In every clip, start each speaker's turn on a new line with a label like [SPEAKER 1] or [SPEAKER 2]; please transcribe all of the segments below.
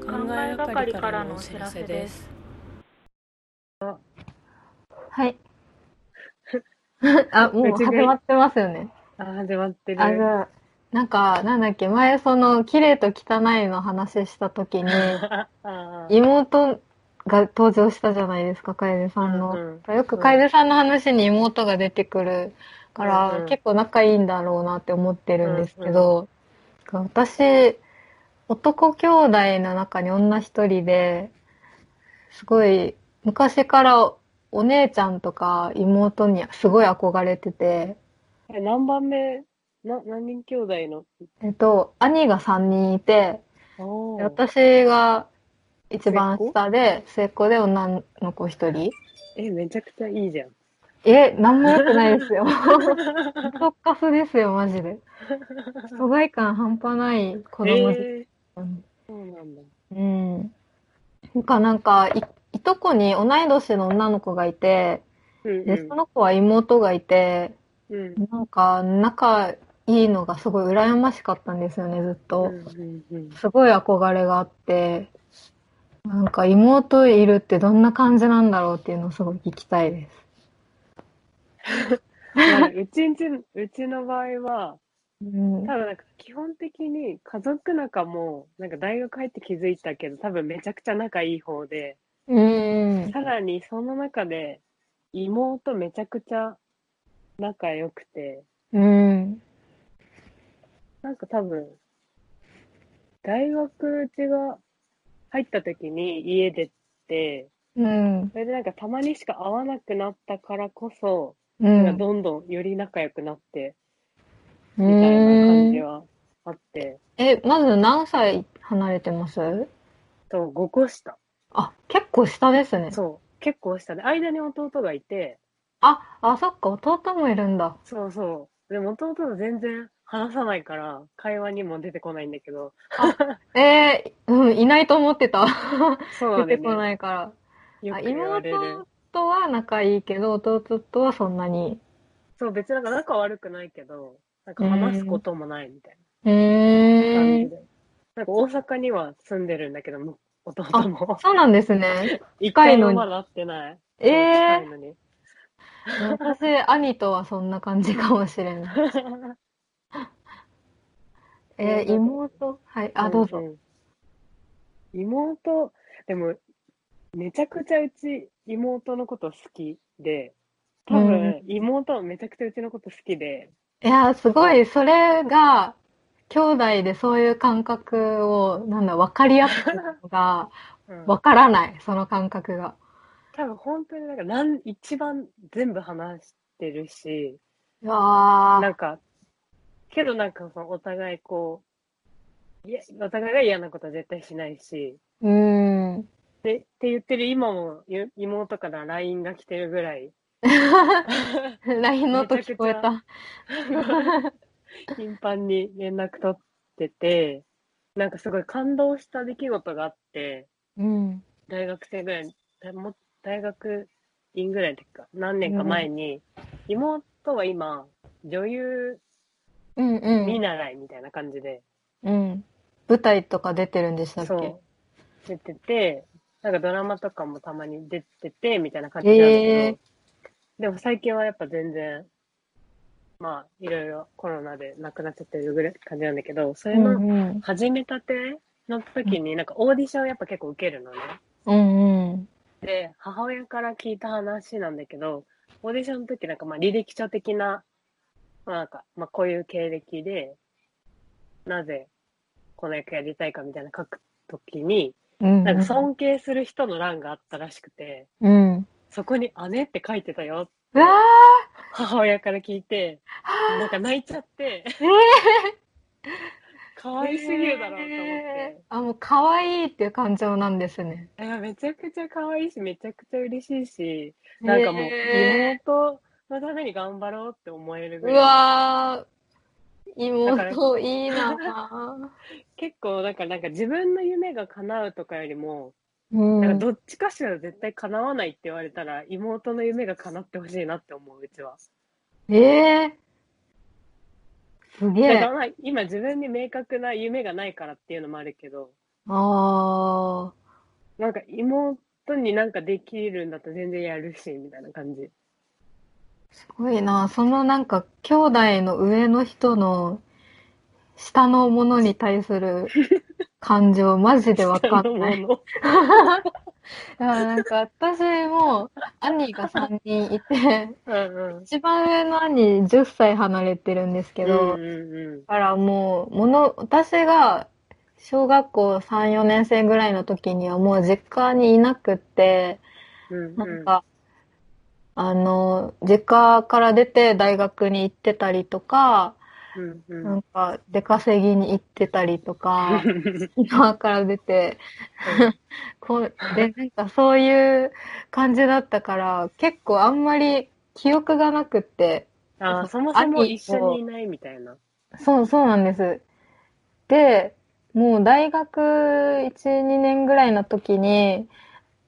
[SPEAKER 1] 考えがかりからのお知らせです。
[SPEAKER 2] はい。あ、もう始まってますよね。
[SPEAKER 3] あ、始まってる。
[SPEAKER 2] あ、じゃあ、なんか、なんだっけ、前その、綺麗と汚いの話したときに、妹が登場したじゃないですか、楓さんの。
[SPEAKER 3] うんうん
[SPEAKER 2] よく楓さんの話に妹が出てくるから、
[SPEAKER 3] うんうん
[SPEAKER 2] 結構仲いいんだろうなって思ってるんですけど、私、男兄弟の中に女一人で、すごい、昔からお姉ちゃんとか妹にすごい憧れてて、
[SPEAKER 3] え何番目？な、何人兄弟の？
[SPEAKER 2] えっと、兄が3人いて、私が一番下で、末っ子で女の子一人。
[SPEAKER 3] え、めちゃくちゃいいじゃん。
[SPEAKER 2] え、なんも良くないですよ。太っかすですよ、マジで。疎外感半端ない子供です。
[SPEAKER 3] えー、そうなんだ。
[SPEAKER 2] うん。なんか、なんかい、いとこに同い年の女の子がいて、
[SPEAKER 3] うん
[SPEAKER 2] で、その子は妹がいて、
[SPEAKER 3] うん。うん。
[SPEAKER 2] なんか、仲いいのがすごい羨ましかったんですよね、ずっ
[SPEAKER 3] う
[SPEAKER 2] と。
[SPEAKER 3] んうんうん。
[SPEAKER 2] すごい憧れがあって、なんか妹いるってどんな感じなんだろうっていうのをすごい聞きたいです。
[SPEAKER 3] まあうちんち、うちの場合は、
[SPEAKER 2] うん。
[SPEAKER 3] 多分なんか基本的に家族仲も、なんか大学入って気づいたけど、多分めちゃくちゃ仲いい方で、
[SPEAKER 2] うん。
[SPEAKER 3] さらにその中で妹めちゃくちゃ仲良くて、
[SPEAKER 2] うん。
[SPEAKER 3] なんか多分、大学うちが入った時に家出て、
[SPEAKER 2] うん。
[SPEAKER 3] それでなんかたまにしか会わなくなったからこそ、
[SPEAKER 2] う
[SPEAKER 3] なんか
[SPEAKER 2] ん。
[SPEAKER 3] どんどんより仲良くなって、
[SPEAKER 2] う
[SPEAKER 3] みたいな感じ
[SPEAKER 2] ん。
[SPEAKER 3] はあって、
[SPEAKER 2] え、まず何歳離れてます？
[SPEAKER 3] と5個下。
[SPEAKER 2] あ、結構下ですね。
[SPEAKER 3] そう、結構下で、間に弟がいて、
[SPEAKER 2] あ、あ、そっか、弟もいるんだ。
[SPEAKER 3] そうそう。でも弟と全然話さないから、会話にも出てこないんだけど、
[SPEAKER 2] えー、うん、いないと思ってた。
[SPEAKER 3] そうね。
[SPEAKER 2] 出てこないから。あ。妹とは仲いいけど、弟とはそんなに。
[SPEAKER 3] そう、別になんか仲悪くないけど、なんか話すこともないみたいな感
[SPEAKER 2] ん
[SPEAKER 3] じ。で。なんか大阪には住んでるんだけど、む弟も。
[SPEAKER 2] そうなんですね。
[SPEAKER 3] 一回もまだ会ってない。
[SPEAKER 2] えー
[SPEAKER 3] そう近いのに。
[SPEAKER 2] 私、兄とはそんな感じかもしれない。えー、妹？はい、あ、どうぞ。
[SPEAKER 3] 妹、でも、めちゃくちゃうち妹のこと好きで、多
[SPEAKER 2] う
[SPEAKER 3] 分妹もめちゃくちゃうちのこと好きで、
[SPEAKER 2] いやー、すごい、それが、兄弟でそういう感覚を、なんだ、分かり合ってるのが、
[SPEAKER 3] うん
[SPEAKER 2] 分からない、その感覚が。
[SPEAKER 3] 多分本当になんかなん一番全部話してるし、
[SPEAKER 2] いやー
[SPEAKER 3] なんか、けどなんかそのお互いこう、いや、お互いが嫌なことは絶対しないし、
[SPEAKER 2] うーん。
[SPEAKER 3] で、って言ってる今もゆ妹から LINE が来てるぐらい、
[SPEAKER 2] LINE の音聞こえた。
[SPEAKER 3] 頻繁に連絡取ってて、なんかすごい感動した出来事があって、
[SPEAKER 2] うん。
[SPEAKER 3] 大学生ぐらい、だも大学院ぐらいの時か、何年か前に、妹は今、女優
[SPEAKER 2] うんうん。
[SPEAKER 3] 見習いみたいな感じで、
[SPEAKER 2] うん。舞台とか出てるんでしたっけ？
[SPEAKER 3] 出てて、なんかドラマとかもたまに出てて、みたいな感じなんだけど、でも最近はやっぱ全然、まあ、いろいろコロナで亡くなっちゃってるぐらい感じなんだけど、それ
[SPEAKER 2] うん
[SPEAKER 3] の
[SPEAKER 2] うん。
[SPEAKER 3] 始めたての時になんかオーディションやっぱ結構受けるのね。
[SPEAKER 2] うんうん。
[SPEAKER 3] で、母親から聞いた話なんだけど、オーディションの時なんかまあ履歴書的な、まあなんか、まあこういう経歴で、なぜこの役やりたいかみたいな書く時に、
[SPEAKER 2] うん。
[SPEAKER 3] なんか尊敬する人の欄があったらしくて、
[SPEAKER 2] うん。
[SPEAKER 3] そこに姉って書いてたよって
[SPEAKER 2] うわ
[SPEAKER 3] 母親から聞いて、なんか泣いちゃって、
[SPEAKER 2] ーえ
[SPEAKER 3] 可愛すぎるだろうと思って。
[SPEAKER 2] えーあ、もう可愛いっていう感情なんですね。
[SPEAKER 3] いや、めちゃくちゃ可愛いし、めちゃくちゃ嬉しいし、なんかもう、
[SPEAKER 2] え
[SPEAKER 3] 妹のために頑張ろうって思える
[SPEAKER 2] ーう
[SPEAKER 3] ぐらい。
[SPEAKER 2] わー、
[SPEAKER 3] だから
[SPEAKER 2] 妹いいな
[SPEAKER 3] 結構、なんか、なんか自分の夢が叶うとかよりも、
[SPEAKER 2] ぁ。うん。
[SPEAKER 3] なんかどっちかしら絶対叶わないって言われたら、妹の夢が叶ってほしいなって思う、うちは。
[SPEAKER 2] えー、すげえ
[SPEAKER 3] だから。まあ今自分に明確な夢がないからっていうのもあるけど、
[SPEAKER 2] あ
[SPEAKER 3] なんか妹になんかできるんだったら全然やるし、みたいな感じ。
[SPEAKER 2] ー、すごいな。そのなんか、兄弟の上の人の下のものに対する 感情、マジでわかんない。い
[SPEAKER 3] も
[SPEAKER 2] や、なんか私も兄が3人いて。一番上の兄10歳離れてるんですけど、
[SPEAKER 3] うんうん
[SPEAKER 2] だからもう、もの、私が小学校3、4年生ぐらいの時にはもう実家にいなくって、
[SPEAKER 3] うん。
[SPEAKER 2] なんか、あの、実家から出て大学に行ってたりとか、
[SPEAKER 3] うんうん。
[SPEAKER 2] なんか出稼ぎに行ってたりとか、今から出て、こう、で、なんかそういう感じだったから、結構あんまり記憶がなくって、
[SPEAKER 3] あーそもそも一緒にいないみたいな。
[SPEAKER 2] そう、そうなんです。で、もう大学1、2年ぐらいの時に、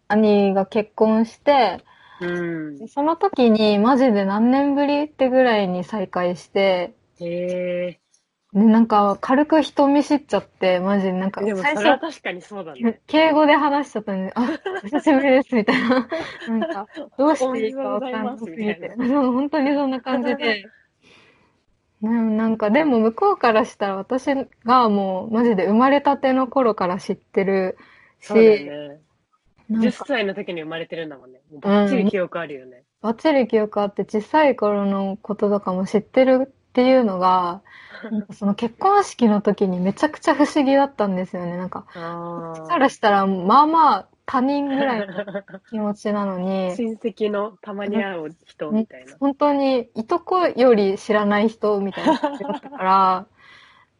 [SPEAKER 2] 兄が結婚して、
[SPEAKER 3] うん。
[SPEAKER 2] その時にマジで何年ぶりってぐらいに再会して、
[SPEAKER 3] へ
[SPEAKER 2] で、なんか軽く人見知っちゃって、マジでなんか
[SPEAKER 3] え。でも
[SPEAKER 2] 最
[SPEAKER 3] それは
[SPEAKER 2] 初、
[SPEAKER 3] 確かにそうだね。
[SPEAKER 2] 敬語で話しちゃったんで、あ、お久しぶりです、みたいな。なんか、どうしていいかわかんなすぎて。本当にそんな感じで。な なんか、でも向こうからしたら私がもうマジで生まれたての頃から知ってるし、
[SPEAKER 3] そうだよね。10
[SPEAKER 2] なんか、
[SPEAKER 3] 歳の時に生まれてるんだもんね。もうバッチリ記憶あるよね。
[SPEAKER 2] バッチリ記憶あって小さい頃のこととかも知ってるっていうのが、その結婚式の時にめちゃくちゃ不思議だったんですよね。なんか、
[SPEAKER 3] あ
[SPEAKER 2] そしたらしたら、まあまあ他人ぐらいの気持ちなのに、
[SPEAKER 3] 親戚のたまに会う人みたいな。
[SPEAKER 2] 本当にいとこより知らない人みたいな感じだったから、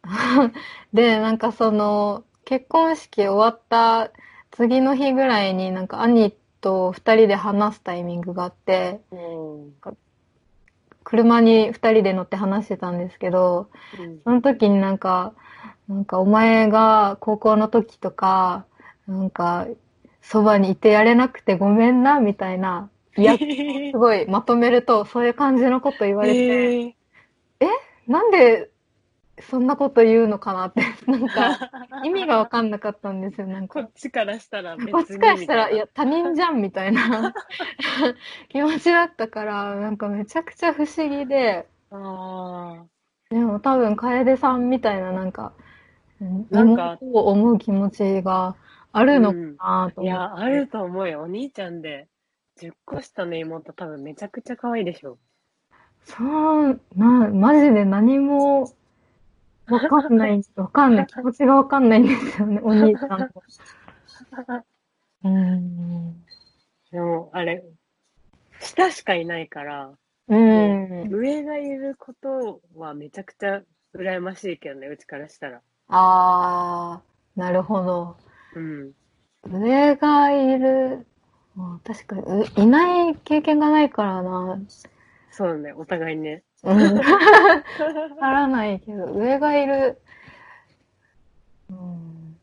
[SPEAKER 2] で、なんかその、結婚式終わった次の日ぐらいになんか兄と二人で話すタイミングがあって、
[SPEAKER 3] うん
[SPEAKER 2] 車に二人で乗って話してたんですけど、
[SPEAKER 3] うん。
[SPEAKER 2] その時になんか、なんかお前が高校の時とか、なんか、そばにいてやれなくてごめんな、みたいな、いや、すごいまとめると、そういう感じのこと言われて、
[SPEAKER 3] へー。
[SPEAKER 2] なんでそんなこと言うのかなって、なんか、意味がわかんなかったんですよ、なんか。
[SPEAKER 3] こっちからしたら別に
[SPEAKER 2] こっちからしたら、いや、他人じゃん、みたいな 気持ちだったから、なんかめちゃくちゃ不思議で、
[SPEAKER 3] あ
[SPEAKER 2] でも多分、楓さんみたいな、なんか、うん
[SPEAKER 3] なんか
[SPEAKER 2] 妹を思う気持ちがあるのかなと思って。
[SPEAKER 3] あ。いや、あると思うよ。お兄ちゃんで、10個下の妹多分めちゃくちゃ可愛いでしょ。
[SPEAKER 2] そう、な、マジで何もわかんない、わかんない、気持ちがわかんないんですよね、お兄ちゃんと。うーん。
[SPEAKER 3] でも、あれ、下しかいないから、
[SPEAKER 2] うん。
[SPEAKER 3] 上がいることはめちゃくちゃ羨ましいけどね、うちからしたら。
[SPEAKER 2] あー、なるほど。
[SPEAKER 3] うん。
[SPEAKER 2] 上がいる、まあ確かに、ういない経験がないからな。
[SPEAKER 3] そうだね、お互いね。
[SPEAKER 2] うん。わからないけど、上がいる。うん。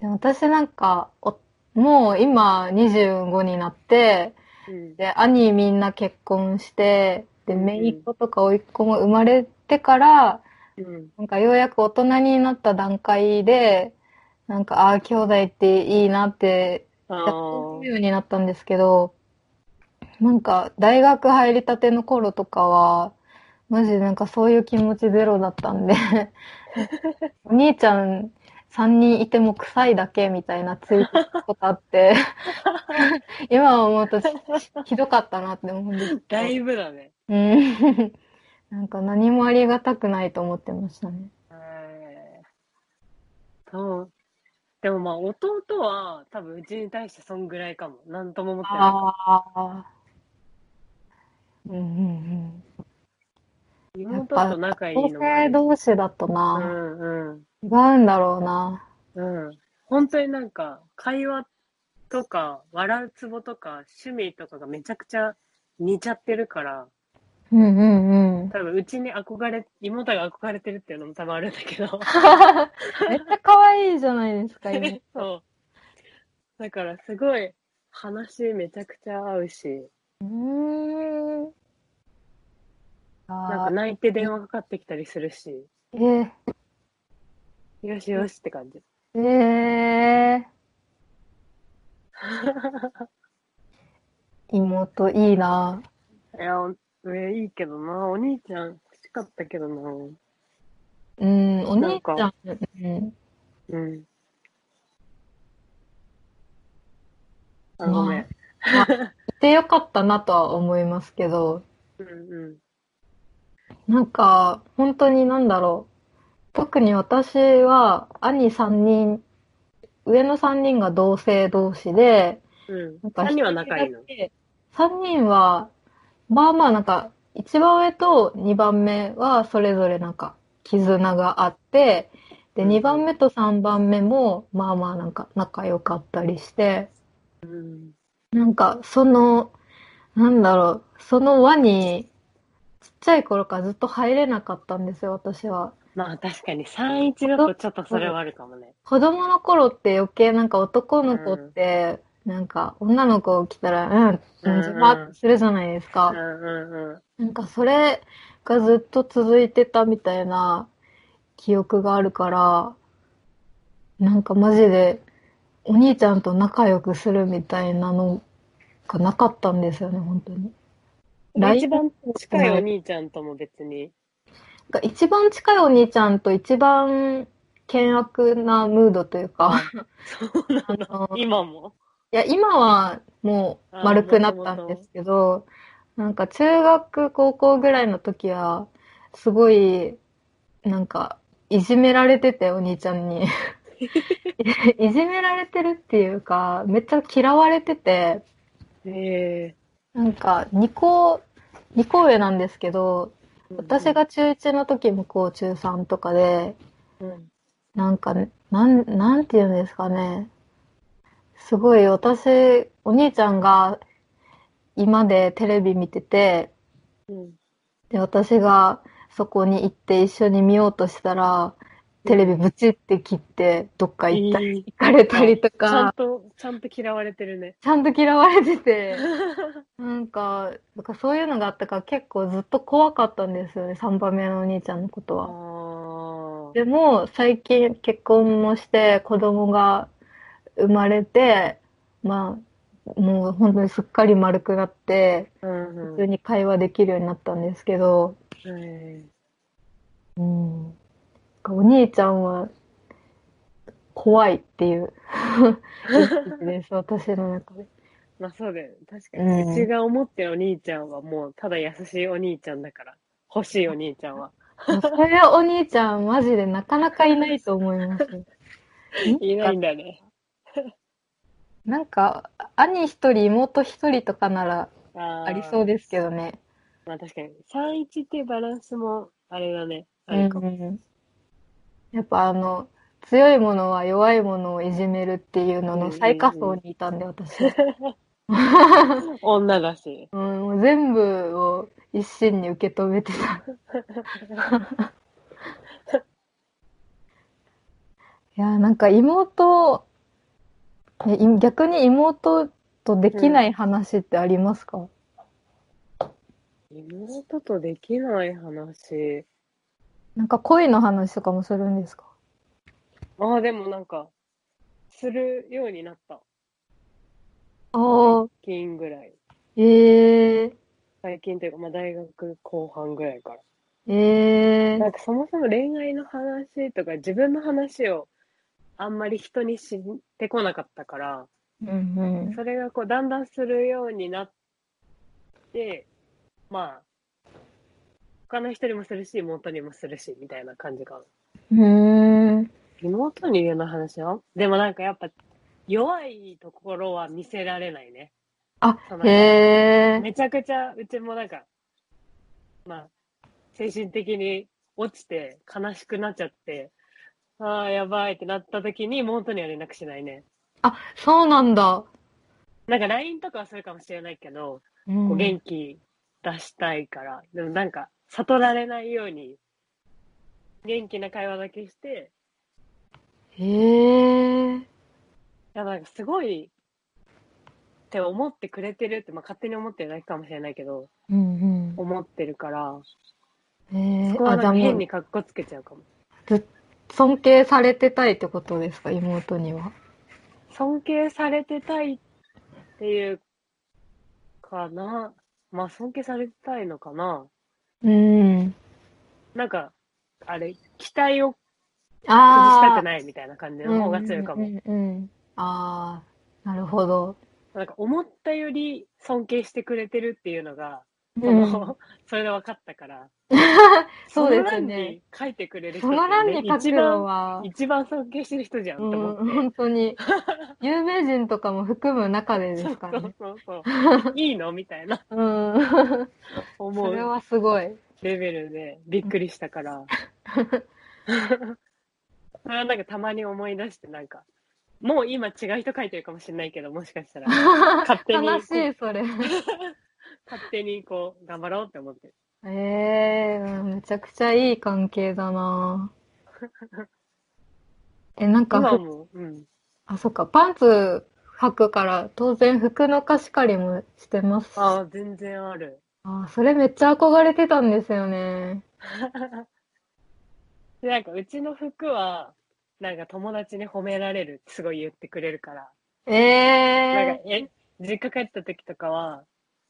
[SPEAKER 2] でも私なんか、おもう今25になって、
[SPEAKER 3] うん。
[SPEAKER 2] で、兄みんな結婚して、で、
[SPEAKER 3] うん
[SPEAKER 2] 姪っ子とか甥っ子も生まれてから、
[SPEAKER 3] うん。
[SPEAKER 2] なんかようやく大人になった段階で、なんか、ああ、兄弟っていいなって、
[SPEAKER 3] あ
[SPEAKER 2] やっと思うようになったんですけど、なんか、大学入りたての頃とかは、マジでなんかそういう気持ちゼロだったんで、お兄ちゃん3人いても臭いだけみたいなツイートしたことあって、今思うとひどかったなって思うんですけど。
[SPEAKER 3] だいぶだね。
[SPEAKER 2] うん。なんか何もありがたくないと思ってましたね。
[SPEAKER 3] えーそう。でもまあ、弟は多分うちに対してそんぐらいかも。なんとも思ってない。
[SPEAKER 2] ああ。うんうん
[SPEAKER 3] 妹と仲いい
[SPEAKER 2] うん。
[SPEAKER 3] のが
[SPEAKER 2] 同性同士だと
[SPEAKER 3] う
[SPEAKER 2] な、
[SPEAKER 3] んうん。
[SPEAKER 2] 違うんだろうな。
[SPEAKER 3] うん。本当になんか、会話とか、笑うツボとか、趣味とかがめちゃくちゃ似ちゃってるから、
[SPEAKER 2] うんうんうん。
[SPEAKER 3] 多分うちに憧れ、妹が憧れてるっていうのも多分あるんだけど。
[SPEAKER 2] めっちゃ可愛いじゃないですか、今。
[SPEAKER 3] そう。だからすごい話めちゃくちゃ合うし、
[SPEAKER 2] うーん。あ
[SPEAKER 3] なんか泣いて電話かかってきたりするし、
[SPEAKER 2] ーえ
[SPEAKER 3] よしよしって感じ。
[SPEAKER 2] ええ妹いいな。
[SPEAKER 3] いや、おえいいけどな。お兄ちゃん欲しかったけどな。
[SPEAKER 2] うん、お
[SPEAKER 3] なんか
[SPEAKER 2] 兄ちゃん、うん。
[SPEAKER 3] うん。あ、ごめん。
[SPEAKER 2] いてよかったなとは思いますけど、
[SPEAKER 3] うんうん。
[SPEAKER 2] なんか、本当になんだろう。特に私は、兄3人、上の3人が同性同士で、
[SPEAKER 3] うん。
[SPEAKER 2] なんか
[SPEAKER 3] 3人は仲いいの
[SPEAKER 2] ？3人は、まあまあなんか、一番上と2番目はそれぞれなんか、絆があって、で、
[SPEAKER 3] うんうん
[SPEAKER 2] 2番目と3番目も、まあまあなんか仲良かったりして、
[SPEAKER 3] うん。
[SPEAKER 2] なんか、その、なんだろう、その輪に、ちゃい頃からずっと入れなかったんですよ、私は。
[SPEAKER 3] まあ確かに3-1だとちょっとそれはあるかもね。
[SPEAKER 2] 子供の頃って余計なんか男の子って、なんか女の子来たら、うん、
[SPEAKER 3] うんうん
[SPEAKER 2] じまってするじゃないですか
[SPEAKER 3] うん。うんうん。
[SPEAKER 2] なんかそれがずっと続いてたみたいな記憶があるから、なんかマジでお兄ちゃんと仲良くするみたいなのがなかったんですよね、本当に。
[SPEAKER 3] 一番近いお兄ちゃんとも別に。
[SPEAKER 2] が一番近いお兄ちゃんと一番険悪なムードというか、
[SPEAKER 3] そうなの。今も？
[SPEAKER 2] いや、今はもう丸くなったんですけど、なんか中学、高校ぐらいの時は、すごい、なんか、いじめられてて、お兄ちゃんに。いじめられてるっていうか、めっちゃ嫌われてて、
[SPEAKER 3] え
[SPEAKER 2] なんか、2個、2個上なんですけど、
[SPEAKER 3] え
[SPEAKER 2] 私が中1の時向こう中3とかで、
[SPEAKER 3] うん。
[SPEAKER 2] なんか、なん、なんて言うんですかね。すごい私、お兄ちゃんが今でテレビ見てて、
[SPEAKER 3] うん。
[SPEAKER 2] で、私がそこに行って一緒に見ようとしたら、テレビブチって切ってどっか行ったり、行かれたりと
[SPEAKER 3] ちゃん
[SPEAKER 2] か、
[SPEAKER 3] と、ちゃんと嫌われてるね。
[SPEAKER 2] ちゃんと嫌われてて、なんか、なんかそういうのがあったから結構ずっと怖かったんですよね、3番目のお兄ちゃんのこと
[SPEAKER 3] あ
[SPEAKER 2] は。
[SPEAKER 3] あ。
[SPEAKER 2] でも、最近結婚もして子供が生まれて、まあ、もう本当にすっかり丸くなって、
[SPEAKER 3] うん
[SPEAKER 2] 普通に会話できるようになったんですけど、
[SPEAKER 3] うん。え
[SPEAKER 2] うん。お兄ちゃんは怖いっていう です、私の中で。
[SPEAKER 3] まあそうだよね。確か
[SPEAKER 2] う
[SPEAKER 3] に。
[SPEAKER 2] ん
[SPEAKER 3] うちが思ってるお兄ちゃんはもうただ優しいお兄ちゃんだから。欲しいお兄ちゃんは。
[SPEAKER 2] そういうお兄ちゃんマジでなかなかいないと思います。
[SPEAKER 3] いないんだね。
[SPEAKER 2] なんか、兄一人、妹一人とかなら
[SPEAKER 3] あ
[SPEAKER 2] ありそう
[SPEAKER 3] で
[SPEAKER 2] ですけどね。
[SPEAKER 3] まあ確かに。3-1っていうバランスも、あれだね。あ
[SPEAKER 2] う
[SPEAKER 3] るかも。
[SPEAKER 2] ん。やっぱあの、強いものは弱いものをいじめるっていうのの最下層にいたんで、私は。
[SPEAKER 3] 女だし。
[SPEAKER 2] うん、もう全部を一心に受け止めてた。いや、なんか妹、逆に妹とできない話ってありますか、
[SPEAKER 3] 妹とできない話。
[SPEAKER 2] なんか恋の話とかもするんですか？
[SPEAKER 3] ああ、でもなんか、するようになった。
[SPEAKER 2] ああ、
[SPEAKER 3] 最近ぐらい。
[SPEAKER 2] ええ
[SPEAKER 3] 最近というか、まあ大学後半ぐらいから。
[SPEAKER 2] ええ
[SPEAKER 3] なんかそもそも恋愛の話とか自分の話をあんまり人に知ってこなかったから、
[SPEAKER 2] うんうん。
[SPEAKER 3] それがこうだんだんするようになって、まあ、他の人にもするし、妹にもするし、みたいな感じかな。
[SPEAKER 2] ん。
[SPEAKER 3] 妹に言うの話はでもなんかやっぱ弱いところは見せられないね。
[SPEAKER 2] あへえ。
[SPEAKER 3] めちゃくちゃ、うちもなんか、まあ、精神的に落ちて悲しくなっちゃって、ああ、やばいってなった時に妹には連絡しないね。
[SPEAKER 2] あ、そうなんだ。
[SPEAKER 3] なんか LINE とかはするかもしれないけど、
[SPEAKER 2] うん
[SPEAKER 3] こう元気出したいから、でもなんか悟られないように、元気な会話だけして、
[SPEAKER 2] へえ。
[SPEAKER 3] いや、なんかすごいって思ってくれてるって、まあ勝手に思ってるだけかもしれないけど、
[SPEAKER 2] うん
[SPEAKER 3] 思ってるから、
[SPEAKER 2] うん。へえ
[SPEAKER 3] そ。こは変に格好つけちゃうかも。
[SPEAKER 2] 尊敬されてたいってことですか、妹には。
[SPEAKER 3] 尊敬されてたいっていうかな。まあ、尊敬されたいのかな。
[SPEAKER 2] うん。
[SPEAKER 3] なんか、あれ、期待を崩
[SPEAKER 2] ああ。
[SPEAKER 3] したくないみたいな感じの方が強いかも。
[SPEAKER 2] うんうんうんうんああ、なるほど。
[SPEAKER 3] なんか、思ったより尊敬してくれてるっていうのが、そ
[SPEAKER 2] うん
[SPEAKER 3] の、それで分かったから。
[SPEAKER 2] そうですね
[SPEAKER 3] 書いてくれる人
[SPEAKER 2] その欄に書くのは、
[SPEAKER 3] 一番尊敬してる人じゃん
[SPEAKER 2] うん、
[SPEAKER 3] 思って。
[SPEAKER 2] 本当に、有名人とかも含む中でですからね。
[SPEAKER 3] そうそうそう。いいのみたいな
[SPEAKER 2] うん。
[SPEAKER 3] 思う
[SPEAKER 2] それはすごい。
[SPEAKER 3] レベルでびっくりしたから。それはなんかたまに思い出してなんか、もう今違う人書いてるかもしれないけど、もしかしたら勝手に
[SPEAKER 2] 悲しい、それ。
[SPEAKER 3] 勝手にこう頑張ろうって思ってる。
[SPEAKER 2] ええめちゃくちゃいい関係だな え、なんか
[SPEAKER 3] うん。
[SPEAKER 2] あ、そっか、パンツ履くから、当然服の貸し借りもしてます。
[SPEAKER 3] ああ、全然ある。
[SPEAKER 2] あ、それめっちゃ憧れてたんですよね。
[SPEAKER 3] で、なんかうちの服は、なんか友達に褒められるすごい言ってくれるから、
[SPEAKER 2] え
[SPEAKER 3] なんか、え、実家帰った時とかは、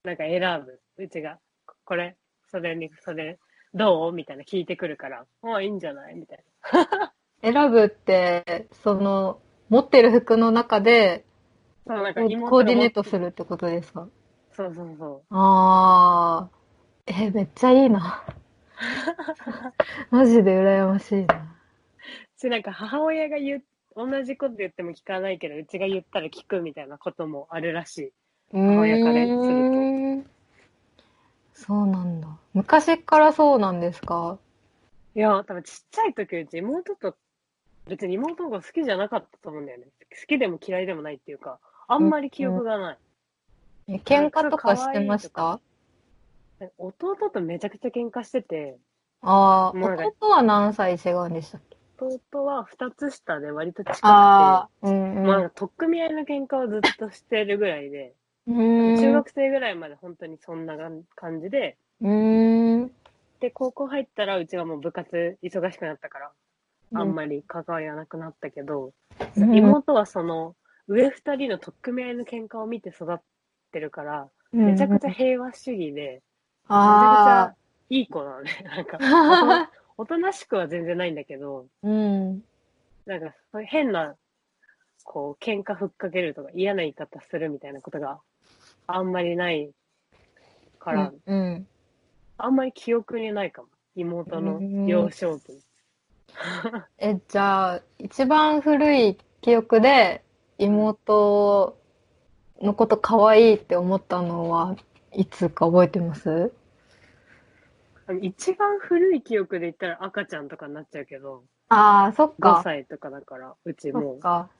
[SPEAKER 3] なんか選ぶ。うちが、ここれ、それに、それ、どう？みたいな聞いてくるから、ああ、いいんじゃない？みたい
[SPEAKER 2] ー、選ぶって、その、持ってる服の中で、
[SPEAKER 3] な。そう、なんか
[SPEAKER 2] コーディネート
[SPEAKER 3] る。
[SPEAKER 2] するってことですか？
[SPEAKER 3] そうそうそう。
[SPEAKER 2] あー、え、めっちゃいいな。マジで羨ましいな。
[SPEAKER 3] し、なんか母親が言う、同じこと言っても聞かないけど、うちが言ったら聞くみたいなこともあるらしい。母親からすると
[SPEAKER 2] そうなんだ。昔からそうなんですか？
[SPEAKER 3] いや、多分ちっちゃい時うち妹と、別に妹が好きじゃなかったと思うんだよね。好きでも嫌いでもないっていうか、あんまり記憶がない。
[SPEAKER 2] え喧嘩とかしてました？
[SPEAKER 3] 弟とめちゃくちゃ喧嘩してて、
[SPEAKER 2] ああ、弟は何歳違うんでしたっけ？
[SPEAKER 3] 弟は二つ下で割と近くて、
[SPEAKER 2] ああ、うんうん。
[SPEAKER 3] まあ取っ組み合いの喧嘩をずっとしてるぐらいで。中学生ぐらいまで本当にそんな感じで。で、高校入ったらうちはもう部活忙しくなったから、あんまり関わりはなくなったけど、
[SPEAKER 2] うん
[SPEAKER 3] 妹はその、上二人の取っ組み合いの喧嘩を見て育ってるから、めちゃくちゃ平和主義で、めちゃ
[SPEAKER 2] あ
[SPEAKER 3] くちゃいい子なのね。なんか、
[SPEAKER 2] あ。
[SPEAKER 3] おとなしくは全然ないんだけど、
[SPEAKER 2] うん。
[SPEAKER 3] なんか、変な、こう、喧嘩ふっかけるとか嫌な言い方するみたいなことがあんまりないから、
[SPEAKER 2] うん。
[SPEAKER 3] あんまり記憶にないかも。妹の幼少期。
[SPEAKER 2] え、じゃあ、一番古い記憶で妹のこと可愛いって思ったのはいつか覚えてます？
[SPEAKER 3] 一番古い記憶で言ったら赤ちゃんとかになっちゃうけど、
[SPEAKER 2] ああ、そっ
[SPEAKER 3] 5
[SPEAKER 2] か。
[SPEAKER 3] 歳とかだから、うち
[SPEAKER 2] そ
[SPEAKER 3] も
[SPEAKER 2] っ。か。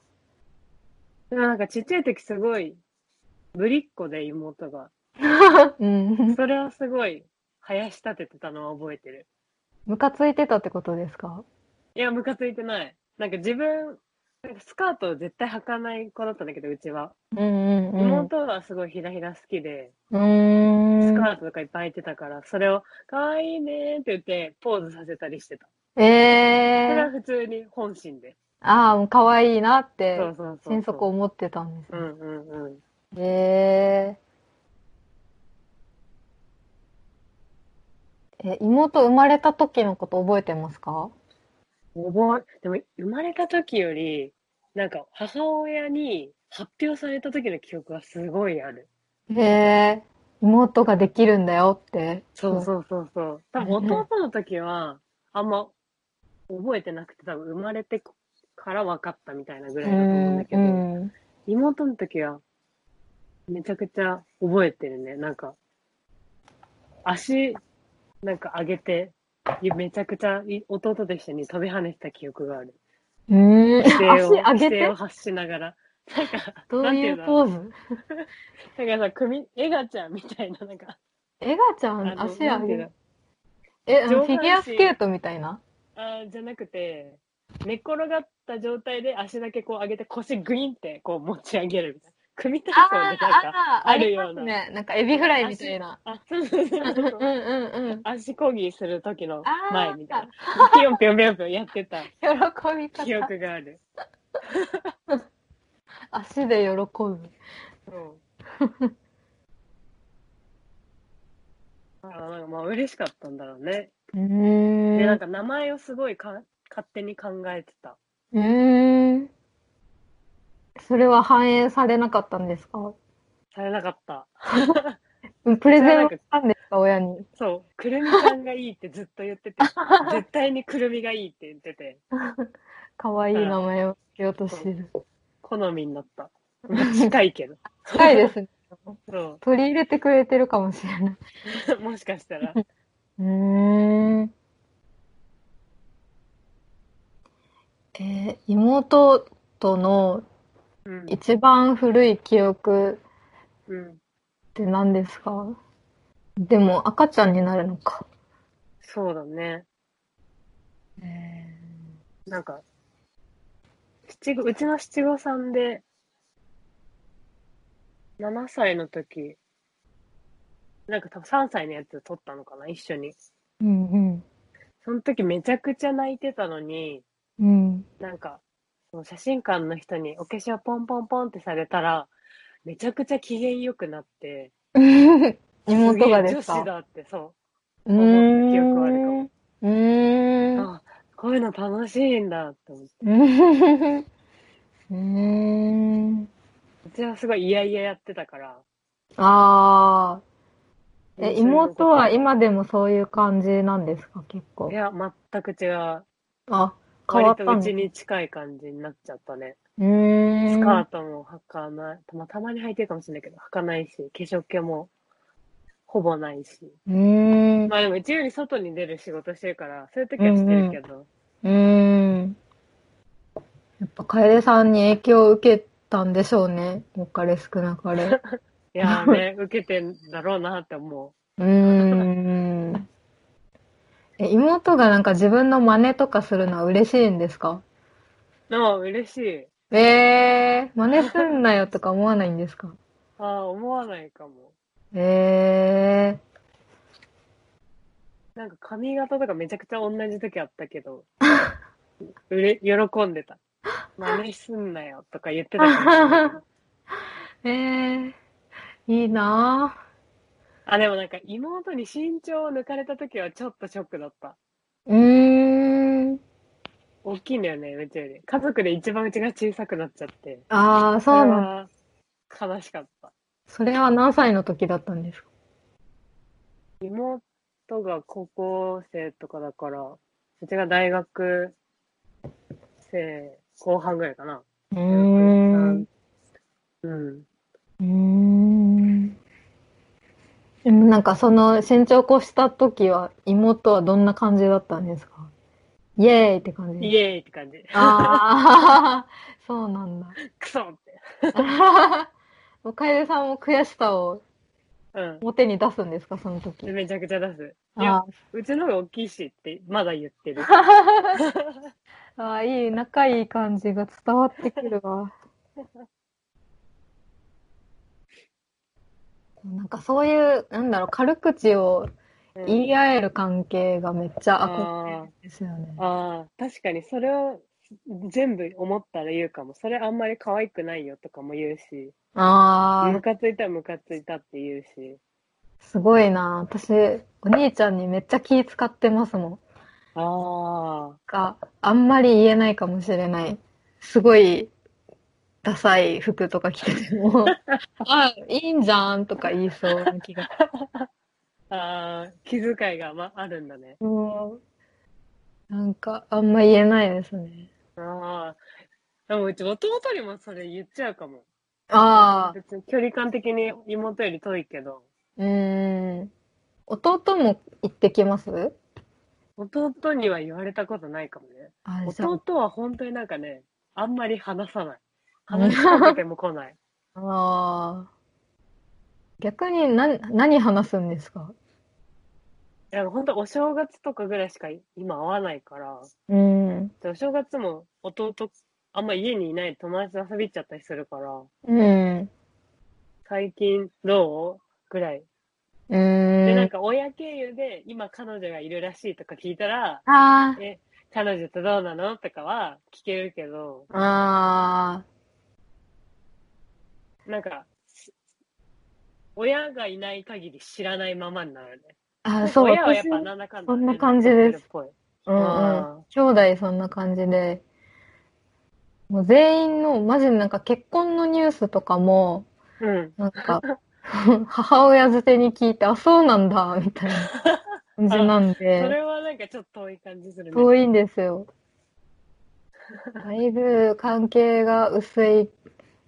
[SPEAKER 3] でもなんかちっちゃい時すごい、ぶりっ子で妹が。
[SPEAKER 2] うん。
[SPEAKER 3] それはすごい、生やし立ててたのは覚えてる。
[SPEAKER 2] ムカついてたってことですか？
[SPEAKER 3] いや、ムカついてない。なんか自分、なんかスカートを絶対履かない子だったんだけど、うちは。
[SPEAKER 2] うんうんうん。
[SPEAKER 3] 妹はすごいひらひら好きで。スカートとかいっぱい履いてたから、それを、かわいいねーって言って、ポーズさせたりしてた。それは
[SPEAKER 2] えー。
[SPEAKER 3] 普通に本心で。
[SPEAKER 2] ああ、もう可愛いなって
[SPEAKER 3] そう、そうそう。
[SPEAKER 2] 心底思ってたんですね。
[SPEAKER 3] うんうんうん。
[SPEAKER 2] えー。え、妹生まれた時のこと覚えてますか？
[SPEAKER 3] 覚え、でも生まれた時より、なんか母親に発表された時の記憶がすごいある。
[SPEAKER 2] えー、妹ができるんだよって。
[SPEAKER 3] そうそうそうそう。多分弟の時は、あんま覚えてなくて、多分生まれてから分かったみたいなぐらいだと思うんだけど、
[SPEAKER 2] うん
[SPEAKER 3] 妹の時は、めちゃくちゃ覚えてるね。なんか、足、なんか上げて、めちゃくちゃい弟と一緒に飛び跳ねてた記憶がある。
[SPEAKER 2] うん。
[SPEAKER 3] 姿勢を、
[SPEAKER 2] 足上げ
[SPEAKER 3] 姿勢
[SPEAKER 2] て
[SPEAKER 3] を発しながら。なんか、
[SPEAKER 2] どう
[SPEAKER 3] いう
[SPEAKER 2] ポーズ？
[SPEAKER 3] なんかさ、組、エガちゃんみたいな、なんか、
[SPEAKER 2] エガちゃ
[SPEAKER 3] あ
[SPEAKER 2] ん、
[SPEAKER 3] の
[SPEAKER 2] 足上げ？る。え、フィギュアスケートみたいな？
[SPEAKER 3] あーじゃなくて、寝っ転がった状態で足だけこう上げて腰グインってこう持ち上げるみたいな。組体
[SPEAKER 2] あ
[SPEAKER 3] 操でなんか、
[SPEAKER 2] あ
[SPEAKER 3] る
[SPEAKER 2] り
[SPEAKER 3] ような。
[SPEAKER 2] ね。なんかエビフライみたいな。
[SPEAKER 3] あ、そうそうそう
[SPEAKER 2] うん
[SPEAKER 3] そう
[SPEAKER 2] うんうんうん。
[SPEAKER 3] 足こぎする時の前みたいな。ピヨンピヨンピヨンピヨンやってた
[SPEAKER 2] 喜び
[SPEAKER 3] 記
[SPEAKER 2] 方。
[SPEAKER 3] 憶がある。
[SPEAKER 2] 足で喜ぶ。
[SPEAKER 3] うん。あなんかまあ嬉しかったんだろうね。で、なんか名前をすごいか勝手に考えてた。
[SPEAKER 2] うーん。それは反映されなかったんですか？
[SPEAKER 3] されなかった。
[SPEAKER 2] プレゼンをしたんですか親に？
[SPEAKER 3] そう、くるみちゃんがいいってずっと言ってて、絶対にくるみがいいって言ってて、
[SPEAKER 2] かわいい名前をつけようとしてる。
[SPEAKER 3] 好みになった。近いけど。
[SPEAKER 2] 近いですね。
[SPEAKER 3] そ
[SPEAKER 2] 取り入れてくれてるかもしれない。
[SPEAKER 3] う。もしかしたら。
[SPEAKER 2] うーん。えー妹との
[SPEAKER 3] うん。
[SPEAKER 2] 一番古い記憶
[SPEAKER 3] うん。
[SPEAKER 2] って何ですか？でも赤ちゃんになるのか。
[SPEAKER 3] そうだね。
[SPEAKER 2] え
[SPEAKER 3] なんか、七五、うちの七五三で、7歳の時、なんか多分3歳のやつ撮ったのかな、一緒に。
[SPEAKER 2] うんうん。
[SPEAKER 3] その時めちゃくちゃ泣いてたのに、
[SPEAKER 2] うん。
[SPEAKER 3] なんか、その写真館の人にお化粧ポンポンポンってされたら、めちゃくちゃ機嫌良くなって、
[SPEAKER 2] 妹がですか？
[SPEAKER 3] 女子だって、そう。
[SPEAKER 2] う
[SPEAKER 3] 思った記憶あるか
[SPEAKER 2] ーん。うーん。
[SPEAKER 3] あ、こういうの楽しいんだって思って。
[SPEAKER 2] うーん。
[SPEAKER 3] うちはすごい嫌々やってたから。
[SPEAKER 2] ああ。え、妹は今でもそういう感じなんですか？結構
[SPEAKER 3] い。や、全く違う。
[SPEAKER 2] あ、変わ
[SPEAKER 3] 割
[SPEAKER 2] ったんです
[SPEAKER 3] とうちに近い感じになっちゃったね。
[SPEAKER 2] うーん。
[SPEAKER 3] スカートも履かない。まあ、たまに履いてるかもしれないけど、履かないし、化粧気もほぼないし。
[SPEAKER 2] うーん。
[SPEAKER 3] まあでもうちより外に出る仕事してるから、そういう時はしてるけど。
[SPEAKER 2] うーん。やっぱ楓さんに影響を受けたんでしょうね。多かれ少なかれ。う
[SPEAKER 3] いやーね、受けてんだろうなって思う。
[SPEAKER 2] ーん。え、妹がなんか自分の真似とかするのは嬉しいんですか？
[SPEAKER 3] でも嬉しい。
[SPEAKER 2] えー、真似すんなよとか思わないんですか？
[SPEAKER 3] ああ、思わないかも。
[SPEAKER 2] え
[SPEAKER 3] なんか髪型とかめちゃくちゃ同じ時あったけど、うれ、喜んでた。真似すんなよとか言ってたかもしれない
[SPEAKER 2] えー、いいな
[SPEAKER 3] あ、でもなんか妹に身長を抜かれた時はちょっとショックだった。
[SPEAKER 2] ぁ。うーん。
[SPEAKER 3] 大きいんだよね、うちより。家族で一番うちが小さくなっちゃって。
[SPEAKER 2] ああ、
[SPEAKER 3] そ
[SPEAKER 2] うなん
[SPEAKER 3] は悲しかった。
[SPEAKER 2] それは何歳の時だったんですか？
[SPEAKER 3] 妹が高校生とかだから、うちが大学生後半ぐらいかな。
[SPEAKER 2] うーん。
[SPEAKER 3] うん。
[SPEAKER 2] うーん。でもなんかその身長越した時は妹はどんな感じだったんですか？イエーイって感じ
[SPEAKER 3] イエーイって感じ。
[SPEAKER 2] ああ、そうなんだ。
[SPEAKER 3] クソって。
[SPEAKER 2] もう楓さんも悔しさを
[SPEAKER 3] うん。
[SPEAKER 2] 表に出すんですか？その時
[SPEAKER 3] で。めちゃくちゃ出す。いや
[SPEAKER 2] あ、
[SPEAKER 3] うちの方が大きいしってまだ言ってる。
[SPEAKER 2] ああ、いい、仲いい感じが伝わってくるわ。なんかそういう、なんだろう、軽口を
[SPEAKER 3] うん
[SPEAKER 2] 言い合える関係がめっちゃ憧れですよね。
[SPEAKER 3] ああ、確かにそれを全部思ったら言うかも。それあんまり可愛くないよとかも言うし、
[SPEAKER 2] ああ、
[SPEAKER 3] ムカついたらムカついたって言うし。
[SPEAKER 2] すごいな。私、お兄ちゃんにめっちゃ気使ってますもん。
[SPEAKER 3] あ
[SPEAKER 2] が、あんまり言えないかもしれない。すごい、ダサい服とか着てても、あ、いいんじゃんとか言いそうな気が。
[SPEAKER 3] あ、ああ、気遣いが、ま、あるんだね。
[SPEAKER 2] もう、なんか、あんま言えないですね。
[SPEAKER 3] ああ、でもうち弟にもそれ言っちゃうかも。
[SPEAKER 2] ああ、
[SPEAKER 3] 別に距離感的に妹より遠いけど、
[SPEAKER 2] うーん。弟も行ってきます？
[SPEAKER 3] 弟には言われたことないかもね。
[SPEAKER 2] あ、じゃ
[SPEAKER 3] 弟は本当になんかね、あんまり話さない。話しかけても来ない。
[SPEAKER 2] あ、ああ。逆に何、何話すんですか？
[SPEAKER 3] いや、本当お正月とかぐらいしか今会わないから、
[SPEAKER 2] うん。
[SPEAKER 3] でお正月も弟、あんま家にいない友達と遊び行っちゃったりするから、
[SPEAKER 2] うん。
[SPEAKER 3] 最近どう？ぐらい。
[SPEAKER 2] うー
[SPEAKER 3] で、なん
[SPEAKER 2] ん。
[SPEAKER 3] か親経由で今彼女がいるらしいとか聞いたら、
[SPEAKER 2] あ
[SPEAKER 3] え、彼女とどうなの？とかは聞けるけど、
[SPEAKER 2] あ。あ
[SPEAKER 3] なんか、し親がいない限り知らないままになるね。
[SPEAKER 2] あ。あ、そう、私
[SPEAKER 3] 親はやっぱなんだかんだ、
[SPEAKER 2] そんな感じです。うんうん
[SPEAKER 3] あ。
[SPEAKER 2] 兄弟そんな感じで。もう全員の、マジでなんか結婚のニュースとかも、
[SPEAKER 3] うん。
[SPEAKER 2] なんか、母親づてに聞いて、あ、そうなんだ、みたいな 感じなん
[SPEAKER 3] そ
[SPEAKER 2] で、
[SPEAKER 3] れはなんかちょっと遠い感じするね。
[SPEAKER 2] 遠いんですよ。だいぶ関係が薄い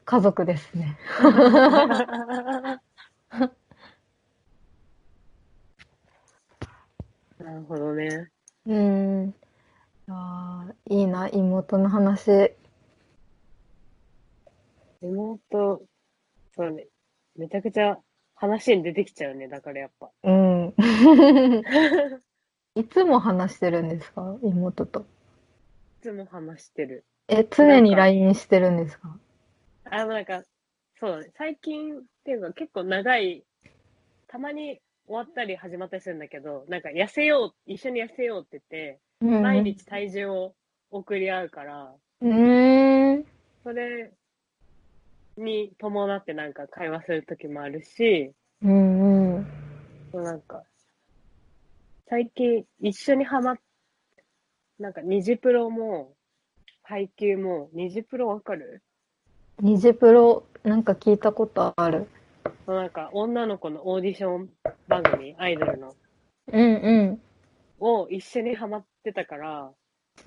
[SPEAKER 2] 家族ですね。
[SPEAKER 3] なるほどね。
[SPEAKER 2] うん。ああ、いいな、妹の話。
[SPEAKER 3] 妹、そうね。めちゃくちゃ話に出てきちゃうね。だからやっぱ。
[SPEAKER 2] うん。いつも話してるんですか妹と？
[SPEAKER 3] いつも話してる。
[SPEAKER 2] え、常に LINE してるんですか？
[SPEAKER 3] あの、なんか、そう。最近っていうか結構長い、たまに終わったり始まったりするんだけど、なんか痩せよう、一緒に痩せようって言って、
[SPEAKER 2] うん
[SPEAKER 3] 毎日体重を送り合うから、
[SPEAKER 2] うーん。
[SPEAKER 3] それに伴ってなんか会話する時もあるし、
[SPEAKER 2] うんうん。
[SPEAKER 3] なんか、最近一緒にハマっ、なんかニジプロも、配給も、ニジプロわかる？
[SPEAKER 2] ニジプロ、なんか聞いたことある。
[SPEAKER 3] なんか女の子のオーディション番組、アイドルの、
[SPEAKER 2] うんうん。
[SPEAKER 3] を一緒にハマってたから、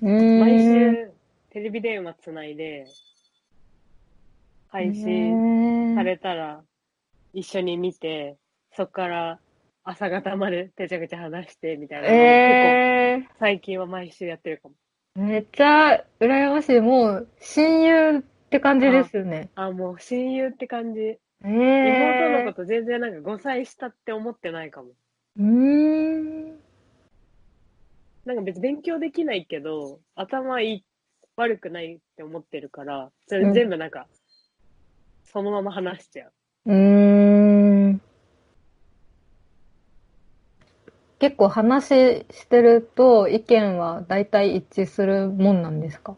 [SPEAKER 3] 毎週テレビ電話つないで、配信されたら一緒に見て、そっから朝方までてちゃくちゃ話してみたいな
[SPEAKER 2] え
[SPEAKER 3] 構最近は毎週やってるかも。
[SPEAKER 2] ー、めっちゃ羨ましい。もう、親友って感じですよね。
[SPEAKER 3] あ、もう親友って感じ。
[SPEAKER 2] え
[SPEAKER 3] 妹の
[SPEAKER 2] ー
[SPEAKER 3] こ。と全然なんか5歳下って思ってないかも。
[SPEAKER 2] うーん。
[SPEAKER 3] なんか別に勉強できないけど、頭いい、悪くないって思ってるから、それ全部なんか、そのまま話しちゃう。
[SPEAKER 2] うーん。結構話してると意見は大体一致するもんなんですか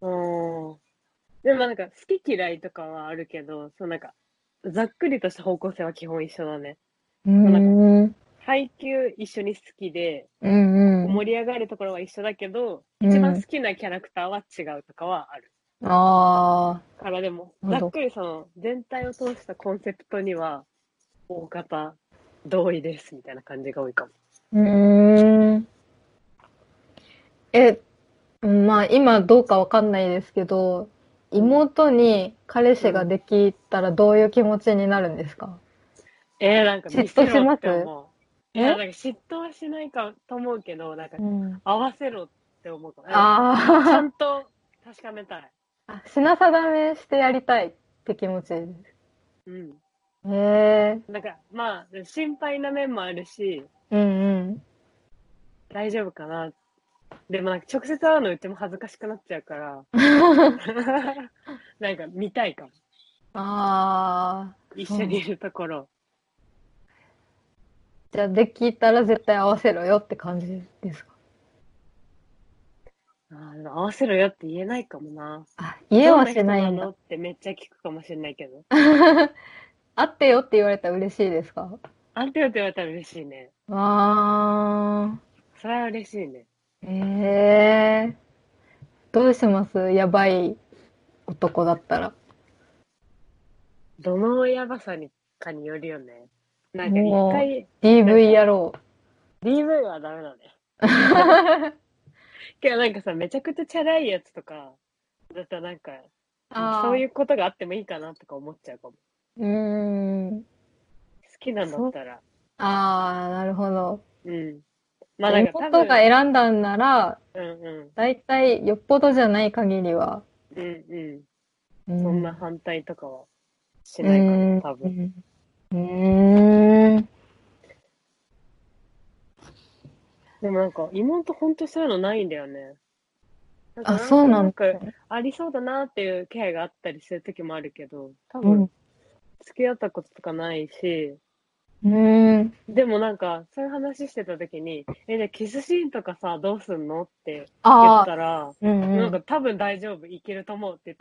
[SPEAKER 3] うん。でもなんか好き嫌いとかはあるけど、そうなんか、ざっくりとした方向性は基本一緒だね。
[SPEAKER 2] うーん。うん
[SPEAKER 3] 配給一緒に好きで、
[SPEAKER 2] うん。
[SPEAKER 3] 盛り上がるところは一緒だけど、
[SPEAKER 2] うん
[SPEAKER 3] 一番好きなキャラクターは違うとかはある。
[SPEAKER 2] ああ。
[SPEAKER 3] からでも、ざっくりその、全体を通したコンセプトには、大方、同意です、みたいな感じが多いかも。
[SPEAKER 2] うーん。え、うんまあ今どうかわかんないですけど、妹に彼氏ができたらどういう気持ちになるんですか？
[SPEAKER 3] えー、なんか
[SPEAKER 2] 嫉妬します？え
[SPEAKER 3] や、なんか嫉妬はしないかと思うけど、なんか
[SPEAKER 2] うん。
[SPEAKER 3] 合わせろって思うかも。ちゃ
[SPEAKER 2] あ
[SPEAKER 3] んと確かめたい。
[SPEAKER 2] あ。品定めしてやりたいって気持ちで
[SPEAKER 3] うん。
[SPEAKER 2] す。へえ。
[SPEAKER 3] なんか、まあ、心配な面もあるし、
[SPEAKER 2] うんうん。
[SPEAKER 3] 大丈夫かな。でもなんか直接会うのうちも恥ずかしくなっちゃうから、なんか見たいかも。
[SPEAKER 2] ああ。
[SPEAKER 3] 一緒にいるところ。
[SPEAKER 2] じゃあできたら絶対合わせろよって感じですか？
[SPEAKER 3] あ合わせろよって言えないかもな。
[SPEAKER 2] あ、家はしないんだ
[SPEAKER 3] の。ってめっちゃ聞くかもしれないけど。
[SPEAKER 2] 会ってよって言われたら嬉しいですか？
[SPEAKER 3] あんたよって言われたら嬉しいね。
[SPEAKER 2] あ
[SPEAKER 3] それは嬉しいね。
[SPEAKER 2] ー。ええどうします？やばい男だったら。
[SPEAKER 3] どのやばさにかによるよね。なんか一回、
[SPEAKER 2] DV やろ
[SPEAKER 3] DV はダメだね。けどなんかさ、めちゃくちゃチャラいやつとか、だったらなんか、そういうことがあってもいいかなとか思っちゃうかも。
[SPEAKER 2] う。うーん。
[SPEAKER 3] 好きなんだったら。
[SPEAKER 2] あー、なるほど。
[SPEAKER 3] うん。まあなんか多分、
[SPEAKER 2] 妹が選んだんなら、
[SPEAKER 3] うんう
[SPEAKER 2] だいたいよっぽどじゃない限りは。
[SPEAKER 3] ん。うんう。
[SPEAKER 2] うん
[SPEAKER 3] そんな反対とかはしないかな、多分。
[SPEAKER 2] うーん。
[SPEAKER 3] でもなんか、妹ほんとそういうのないんだよね。
[SPEAKER 2] あ、そうなん
[SPEAKER 3] と
[SPEAKER 2] だ
[SPEAKER 3] なく。ありそうだなっていう気配があったりする時もあるけど、多
[SPEAKER 2] う
[SPEAKER 3] 分
[SPEAKER 2] ん。
[SPEAKER 3] 付き合ったこととかないし、
[SPEAKER 2] うーん。
[SPEAKER 3] でもなんか、そういう話してた時に、え、じゃあキスシーンとかさ、どうすんのって言ったら、
[SPEAKER 2] うんうん。
[SPEAKER 3] なんか多分大丈夫、いけると思うって言っ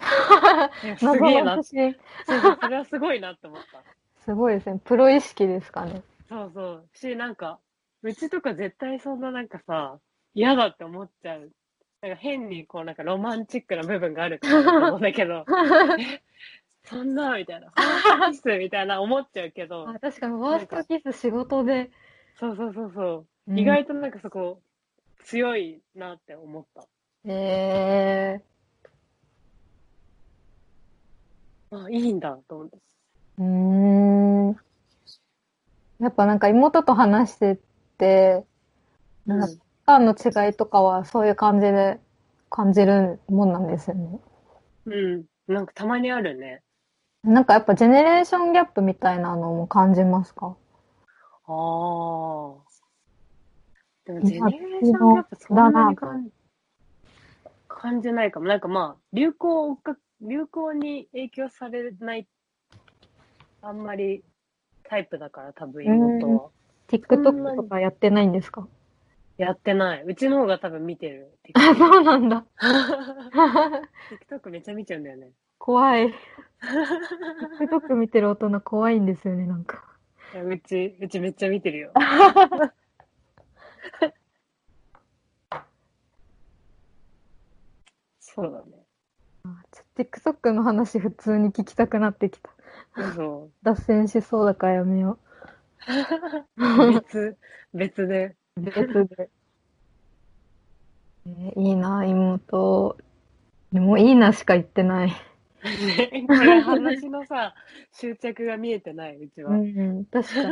[SPEAKER 3] て、いやす
[SPEAKER 2] 謎
[SPEAKER 3] げえな、
[SPEAKER 2] の
[SPEAKER 3] そう
[SPEAKER 2] 私、
[SPEAKER 3] そう、それはすごいなって思った。
[SPEAKER 2] すごいですね。プロ意識ですかね。
[SPEAKER 3] そうそう。し、なんか、うちとか絶対そんななんかさ、嫌だって思っちゃう。なんか変にこうなんかロマンチックな部分があるからだと思うんだけど、え、そんなみたいな、キスみたいな思っちゃうけど
[SPEAKER 2] あ、確かに、ワーストキス仕事で。
[SPEAKER 3] そうそうそうそう。
[SPEAKER 2] うん
[SPEAKER 3] 意外となんかそこ、強いなって思った。
[SPEAKER 2] え
[SPEAKER 3] あ、いいんだと思って。
[SPEAKER 2] ー、うーん。やっぱなんか妹と話してて、なんかの違いとかはそういう感じで感じるもんなんですよね。
[SPEAKER 3] うん。なんかたまにあるね。
[SPEAKER 2] なんかやっぱジェネレーションギャップみたいなのも感じますか？
[SPEAKER 3] ああ。でも、ジェ
[SPEAKER 2] 今
[SPEAKER 3] ネレーションギャップそんなに感じ感じないかも。なんかまあ、流行流行に影響されない、あんまりタイプだから、多分妹は。
[SPEAKER 2] TikTok とかやってないんですか？
[SPEAKER 3] やってない。うちの方が多分見てる。
[SPEAKER 2] あ、そうなんだ。
[SPEAKER 3] TikTok めっちゃ見ちゃうんだよね。
[SPEAKER 2] 怖い。TikTok 見てる大人怖いんですよね、なんか。
[SPEAKER 3] いやうち、うちめっちゃ見てるよ。そうだね。
[SPEAKER 2] ちょ TikTok の話普通に聞きたくなってきた。
[SPEAKER 3] そ
[SPEAKER 2] 脱線しそうだからやめよ
[SPEAKER 3] う。別、別で。
[SPEAKER 2] う。別で。えーいいな、妹。でもいいなしか言ってない。
[SPEAKER 3] ね これ話のさ、執着が見えてない、うちは。
[SPEAKER 2] うんうん、確かに。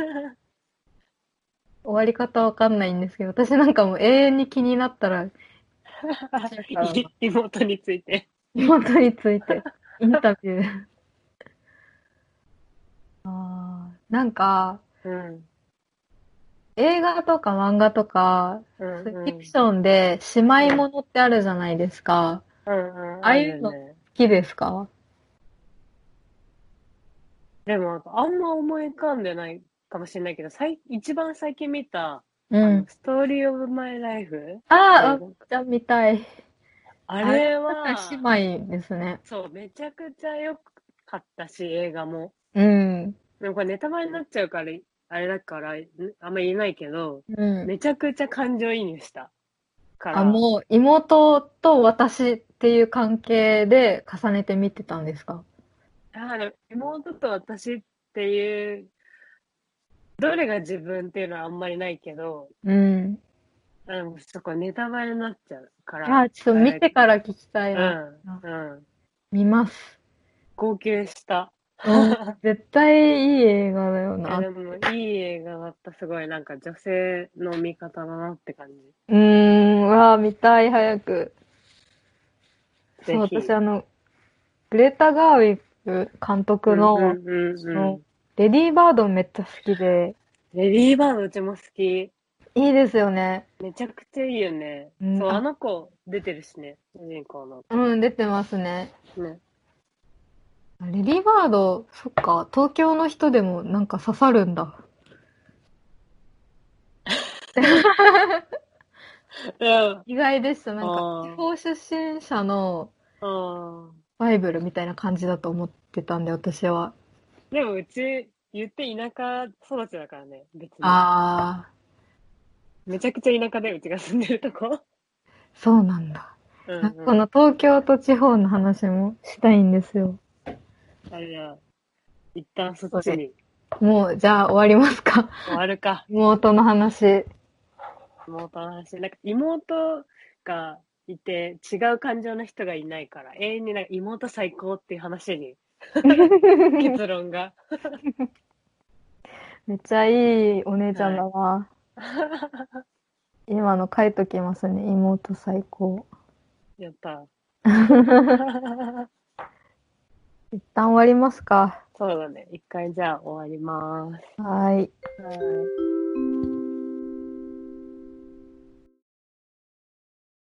[SPEAKER 2] 終わり方わかんないんですけど、私なんかもう永遠に気になったら、
[SPEAKER 3] い妹について。
[SPEAKER 2] 妹についてインタビュー。あーなんか、
[SPEAKER 3] うん。
[SPEAKER 2] 映画とか漫画とか、
[SPEAKER 3] うん、うん。
[SPEAKER 2] フィクションで姉妹ものってあるじゃないですか。
[SPEAKER 3] うんうん。
[SPEAKER 2] ああいうの好きですか？
[SPEAKER 3] でも、あんま思い浮かんでないかもしれないけど、さい一番最近見た、
[SPEAKER 2] うん
[SPEAKER 3] あの。ストーリーオブマイライフ？
[SPEAKER 2] ああ、じゃあ見たい。
[SPEAKER 3] あれは、
[SPEAKER 2] 姉妹ですね。
[SPEAKER 3] そう、めちゃくちゃ良かったし、映画も。
[SPEAKER 2] うん。
[SPEAKER 3] でもこれネタバレになっちゃうから、あれだから、んあんま言えないけど、
[SPEAKER 2] うん。
[SPEAKER 3] めちゃくちゃ感情移入した。から、
[SPEAKER 2] あ、もう妹と私っていう関係で重ねて見てたんですか？
[SPEAKER 3] あの妹と私っていう、どれが自分っていうのはあんまりないけど、
[SPEAKER 2] うん。
[SPEAKER 3] あのそこネタバレになっちゃうから。
[SPEAKER 2] あ、ちょっと見てから聞きたいな。
[SPEAKER 3] うん、うん。
[SPEAKER 2] 見ます。
[SPEAKER 3] 号泣した。
[SPEAKER 2] うん絶対いい映画だよ
[SPEAKER 3] いや
[SPEAKER 2] な。
[SPEAKER 3] でも、いい映画だった。すごい、なんか女性の見方だなって感じ。
[SPEAKER 2] うーん、わあ、見たい、早く。そう、
[SPEAKER 3] ぜひ
[SPEAKER 2] 私あの、グレタ・ガーウィック監督の、
[SPEAKER 3] うんうんうんうん
[SPEAKER 2] のレディー・バードめっちゃ好きで、
[SPEAKER 3] レディーバードうちも好き。
[SPEAKER 2] いいですよね。
[SPEAKER 3] めちゃくちゃいいよね。
[SPEAKER 2] うん
[SPEAKER 3] そう、
[SPEAKER 2] あ
[SPEAKER 3] あの子出てるしね。主人公の。
[SPEAKER 2] うん、出てますね。
[SPEAKER 3] ね。
[SPEAKER 2] レディー・バード、そっか、東京の人でもなんか刺さるんだ。
[SPEAKER 3] うん。
[SPEAKER 2] 意外でした。なんか、地方出身者の
[SPEAKER 3] うん。
[SPEAKER 2] バイブルみたいな感じだと思ってたんで、私は。
[SPEAKER 3] でもうち、言って田舎育ちだからね、別に。
[SPEAKER 2] あ
[SPEAKER 3] めちゃくちゃ田舎でうちが住んでるとこ。
[SPEAKER 2] ー、そうなんだ。
[SPEAKER 3] うん、
[SPEAKER 2] なんかこの東京と地方の話もしたいんですよ。
[SPEAKER 3] あれじゃあ、一旦そっちに
[SPEAKER 2] もう、じゃあ終わりますか。
[SPEAKER 3] 終わるか。
[SPEAKER 2] 妹の話。
[SPEAKER 3] 妹の話。なんか妹がいて違う感情の人がいないから、永遠になんか妹最高っていう話に 結論が。
[SPEAKER 2] めっちゃいいお姉ちゃんだな。今の書いときますね。妹最高。
[SPEAKER 3] やった。
[SPEAKER 2] 一旦終わりますか。
[SPEAKER 3] そうだね。一回じゃあ終わります。
[SPEAKER 2] はい。
[SPEAKER 3] はい。